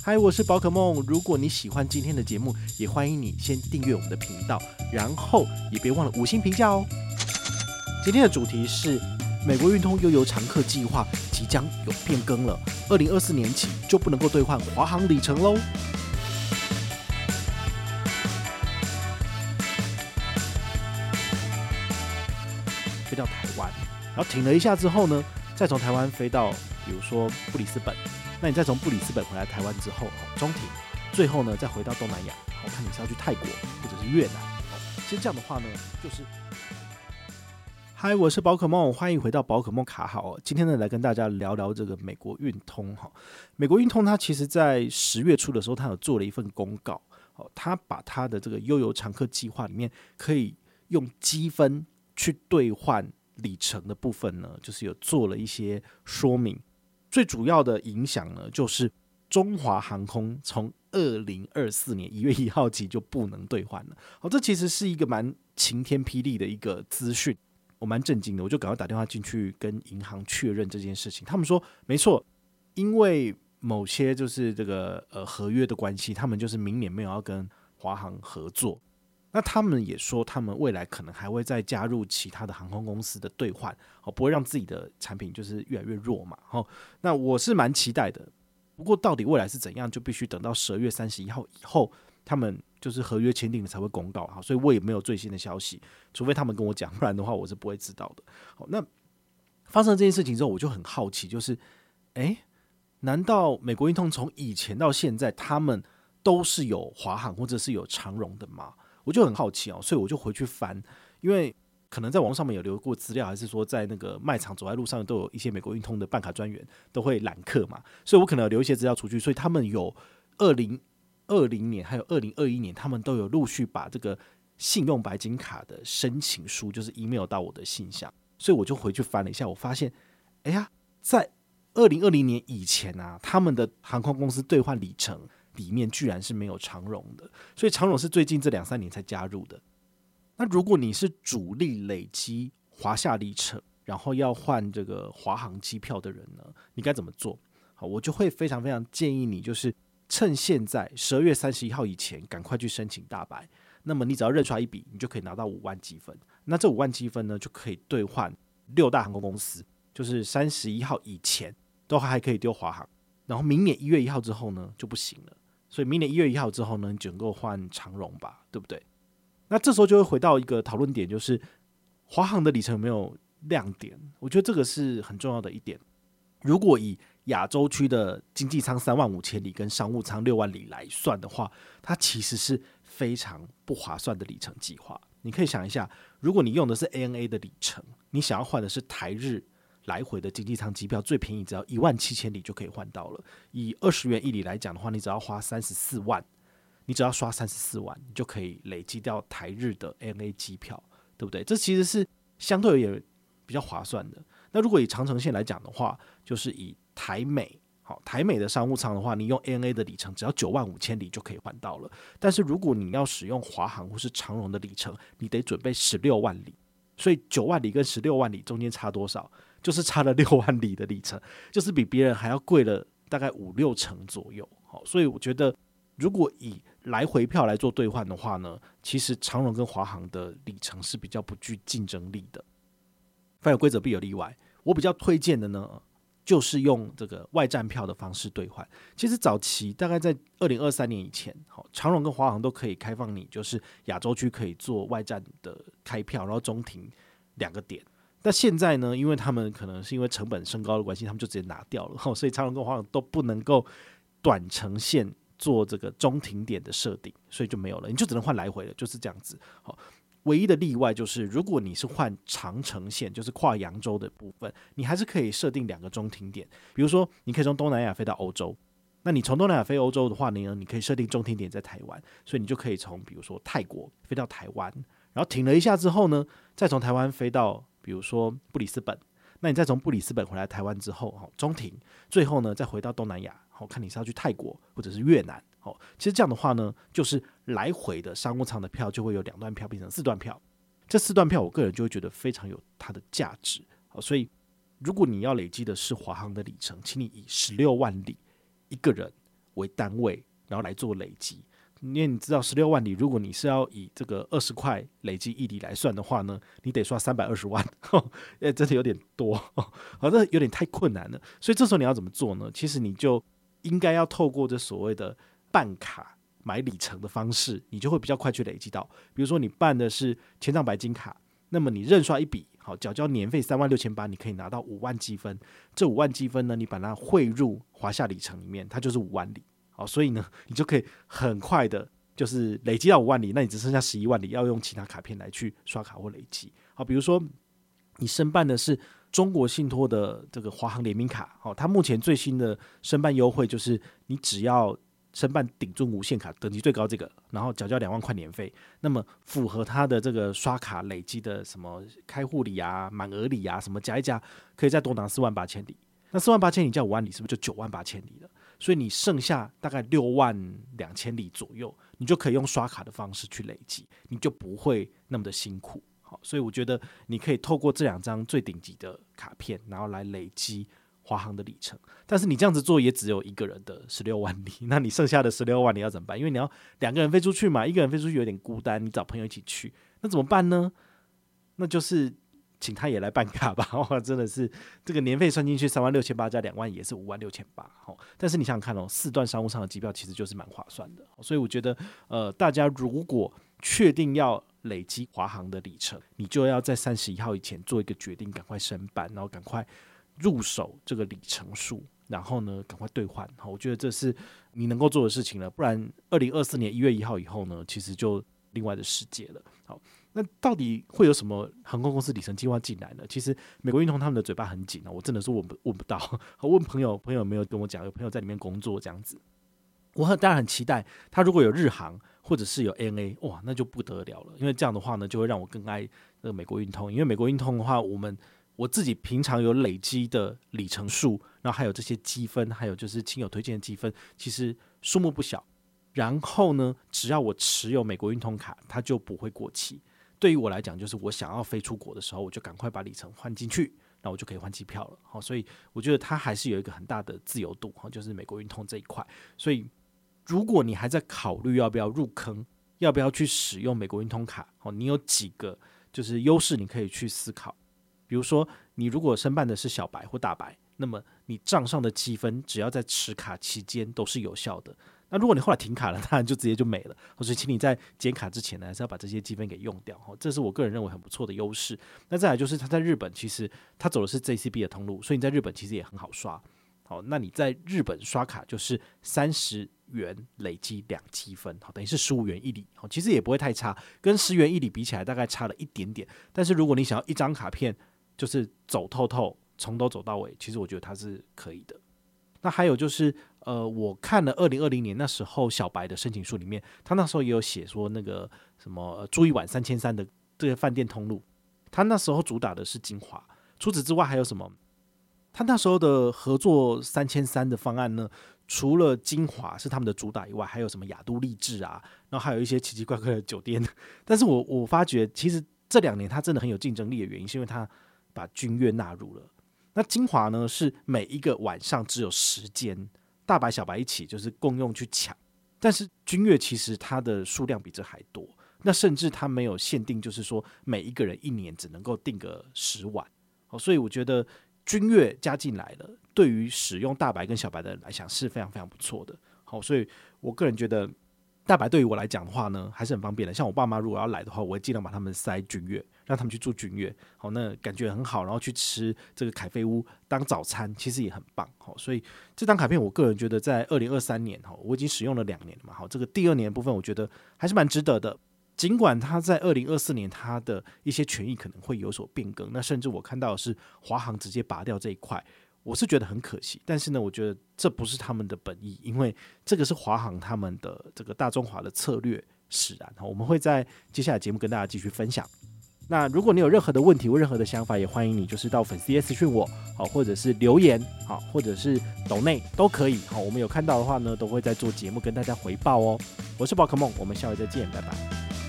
嗨，我是宝可梦。如果你喜欢今天的节目，也欢迎你先订阅我们的频道，然后也别忘了五星评价哦。今天的主题是美国运通悠游常客计划即将有变更了，二零二四年起就不能够兑换华航里程喽。飞到台湾，然后停了一下之后呢，再从台湾飞到，比如说布里斯本。那你再从布里斯本回来台湾之后，中停，最后呢再回到东南亚，我看你是要去泰国或者是越南。哦其实这样的话呢，就是，嗨，我是宝可梦，欢迎回到宝可梦卡好。今天呢来跟大家聊聊这个美国运通哈。美国运通它其实在十月初的时候，它有做了一份公告，哦，它把它的这个悠游常客计划里面可以用积分去兑换里程的部分呢，就是有做了一些说明。最主要的影响呢，就是中华航空从二零二四年一月一号起就不能兑换了。好，这其实是一个蛮晴天霹雳的一个资讯，我蛮震惊的，我就赶快打电话进去跟银行确认这件事情。他们说没错，因为某些就是这个呃合约的关系，他们就是明年没有要跟华航合作。那他们也说，他们未来可能还会再加入其他的航空公司的兑换，哦，不会让自己的产品就是越来越弱嘛，哦，那我是蛮期待的。不过到底未来是怎样，就必须等到十二月三十一号以后，他们就是合约签订了才会公告，哈，所以我也没有最新的消息，除非他们跟我讲，不然的话我是不会知道的。好，那发生这件事情之后，我就很好奇，就是，诶，难道美国运通从以前到现在，他们都是有华航或者是有长荣的吗？我就很好奇哦，所以我就回去翻，因为可能在网上面有留过资料，还是说在那个卖场走在路上都有一些美国运通的办卡专员都会揽客嘛，所以我可能有留一些资料出去，所以他们有二零二零年还有二零二一年，他们都有陆续把这个信用白金卡的申请书就是 email 到我的信箱，所以我就回去翻了一下，我发现，哎呀，在二零二零年以前啊，他们的航空公司兑换里程。里面居然是没有长荣的，所以长荣是最近这两三年才加入的。那如果你是主力累积华夏里程，然后要换这个华航机票的人呢，你该怎么做？好，我就会非常非常建议你，就是趁现在十二月三十一号以前，赶快去申请大白。那么你只要认出来一笔，你就可以拿到五万积分。那这五万积分呢，就可以兑换六大航空公司，就是三十一号以前都还可以丢华航，然后明年一月一号之后呢，就不行了。所以明年一月一号之后呢，你就能够换长荣吧，对不对？那这时候就会回到一个讨论点，就是华航的里程有没有亮点？我觉得这个是很重要的一点。如果以亚洲区的经济舱三万五千里跟商务舱六万里来算的话，它其实是非常不划算的里程计划。你可以想一下，如果你用的是 ANA 的里程，你想要换的是台日。来回的经济舱机票最便宜，只要一万七千里就可以换到了。以二十元一里来讲的话，你只要花三十四万，你只要刷三十四万，你就可以累积掉台日的 NA 机票，对不对？这其实是相对而言比较划算的。那如果以长城线来讲的话，就是以台美好台美的商务舱的话，你用 NA 的里程只要九万五千里就可以换到了。但是如果你要使用华航或是长荣的里程，你得准备十六万里。所以九万里跟十六万里中间差多少？就是差了六万里的里程，就是比别人还要贵了大概五六成左右。好，所以我觉得，如果以来回票来做兑换的话呢，其实长荣跟华航的里程是比较不具竞争力的。凡有规则必有例外，我比较推荐的呢，就是用这个外站票的方式兑换。其实早期大概在二零二三年以前，好，长荣跟华航都可以开放你，就是亚洲区可以做外站的开票，然后中停两个点。那现在呢？因为他们可能是因为成本升高的关系，他们就直接拿掉了，所以长荣跟华航都不能够短程线做这个中停点的设定，所以就没有了，你就只能换来回了，就是这样子。好，唯一的例外就是，如果你是换长程线，就是跨扬州的部分，你还是可以设定两个中停点。比如说，你可以从东南亚飞到欧洲，那你从东南亚飞欧洲的话呢，你可以设定中停点在台湾，所以你就可以从比如说泰国飞到台湾，然后停了一下之后呢，再从台湾飞到。比如说布里斯本，那你再从布里斯本回来台湾之后，哈，中停，最后呢再回到东南亚，好，看你是要去泰国或者是越南，好，其实这样的话呢，就是来回的商务舱的票就会有两段票变成四段票，这四段票我个人就会觉得非常有它的价值，好，所以如果你要累积的是华航的里程，请你以十六万里一个人为单位，然后来做累积。因为你知道十六万里，如果你是要以这个二十块累积一里来算的话呢，你得刷三百二十万，哎，真的有点多，好像有点太困难了。所以这时候你要怎么做呢？其实你就应该要透过这所谓的办卡买里程的方式，你就会比较快去累积到。比如说你办的是千丈白金卡，那么你认刷一笔，好，缴交年费三万六千八，你可以拿到五万积分。这五万积分呢，你把它汇入华夏里程里面，它就是五万里。哦，所以呢，你就可以很快的，就是累积到五万里，那你只剩下十一万里要用其他卡片来去刷卡或累积。好，比如说你申办的是中国信托的这个华航联名卡，好，它目前最新的申办优惠就是你只要申办顶尊无限卡，等级最高这个，然后缴交两万块年费，那么符合它的这个刷卡累积的什么开户礼啊、满额礼啊什么加一加，可以再多拿四万八千里。那四万八千里加五万里，是不是就九万八千里了？所以你剩下大概六万两千里左右，你就可以用刷卡的方式去累积，你就不会那么的辛苦。好，所以我觉得你可以透过这两张最顶级的卡片，然后来累积华航的里程。但是你这样子做也只有一个人的十六万里，那你剩下的十六万里要怎么办？因为你要两个人飞出去嘛，一个人飞出去有点孤单，你找朋友一起去，那怎么办呢？那就是。请他也来办卡吧，哇，真的是这个年费算进去三万六千八加两万也是五万六千八，好，但是你想想看哦，四段商务舱的机票其实就是蛮划算的，所以我觉得呃，大家如果确定要累积华航的里程，你就要在三十一号以前做一个决定，赶快申办，然后赶快入手这个里程数，然后呢，赶快兑换，好，我觉得这是你能够做的事情了，不然二零二四年一月一号以后呢，其实就另外的世界了，好。那到底会有什么航空公司里程计划进来呢？其实美国运通他们的嘴巴很紧啊，我真的是问不问不到。问朋友，朋友没有跟我讲，有朋友在里面工作这样子。我很当然很期待他如果有日航或者是有 NA，哇，那就不得了了。因为这样的话呢，就会让我更爱那个美国运通。因为美国运通的话，我们我自己平常有累积的里程数，然后还有这些积分，还有就是亲友推荐的积分，其实数目不小。然后呢，只要我持有美国运通卡，它就不会过期。对于我来讲，就是我想要飞出国的时候，我就赶快把里程换进去，那我就可以换机票了。好，所以我觉得它还是有一个很大的自由度哈，就是美国运通这一块。所以如果你还在考虑要不要入坑，要不要去使用美国运通卡，哦，你有几个就是优势你可以去思考。比如说，你如果申办的是小白或大白，那么你账上的积分只要在持卡期间都是有效的。那如果你后来停卡了，当然就直接就没了。所以，请你在减卡之前呢，还是要把这些积分给用掉。哈，这是我个人认为很不错的优势。那再来就是，他在日本其实他走的是 JCB 的通路，所以你在日本其实也很好刷。好，那你在日本刷卡就是三十元累积两积分，好，等于是十五元一里。好，其实也不会太差，跟十元一里比起来，大概差了一点点。但是如果你想要一张卡片就是走透透，从头走到尾，其实我觉得它是可以的。那还有就是。呃，我看了二零二零年那时候小白的申请书里面，他那时候也有写说那个什么住一晚三千三的这些饭店通路，他那时候主打的是精华。除此之外还有什么？他那时候的合作三千三的方案呢？除了精华是他们的主打以外，还有什么亚都丽致啊，然后还有一些奇奇怪怪的酒店。但是我我发觉，其实这两年他真的很有竞争力的原因，是因为他把君悦纳入了。那精华呢，是每一个晚上只有十间。大白小白一起就是共用去抢，但是君悦其实它的数量比这还多，那甚至它没有限定，就是说每一个人一年只能够订个十晚，好，所以我觉得君悦加进来了，对于使用大白跟小白的人来讲是非常非常不错的，好，所以我个人觉得。大白对于我来讲的话呢，还是很方便的。像我爸妈如果要来的话，我会尽量把他们塞君悦，让他们去住君悦。好，那感觉很好，然后去吃这个凯菲屋当早餐，其实也很棒。好，所以这张卡片，我个人觉得在二零二三年哈，我已经使用了两年了嘛。好，这个第二年部分，我觉得还是蛮值得的。尽管它在二零二四年它的一些权益可能会有所变更，那甚至我看到的是华航直接拔掉这一块。我是觉得很可惜，但是呢，我觉得这不是他们的本意，因为这个是华航他们的这个大中华的策略使然。哈我们会在接下来节目跟大家继续分享。那如果你有任何的问题或任何的想法，也欢迎你就是到粉丝页私讯我，好，或者是留言，好，或者是抖内都可以。好，我们有看到的话呢，都会在做节目跟大家回报哦。我是宝可梦，我们下回再见，拜拜。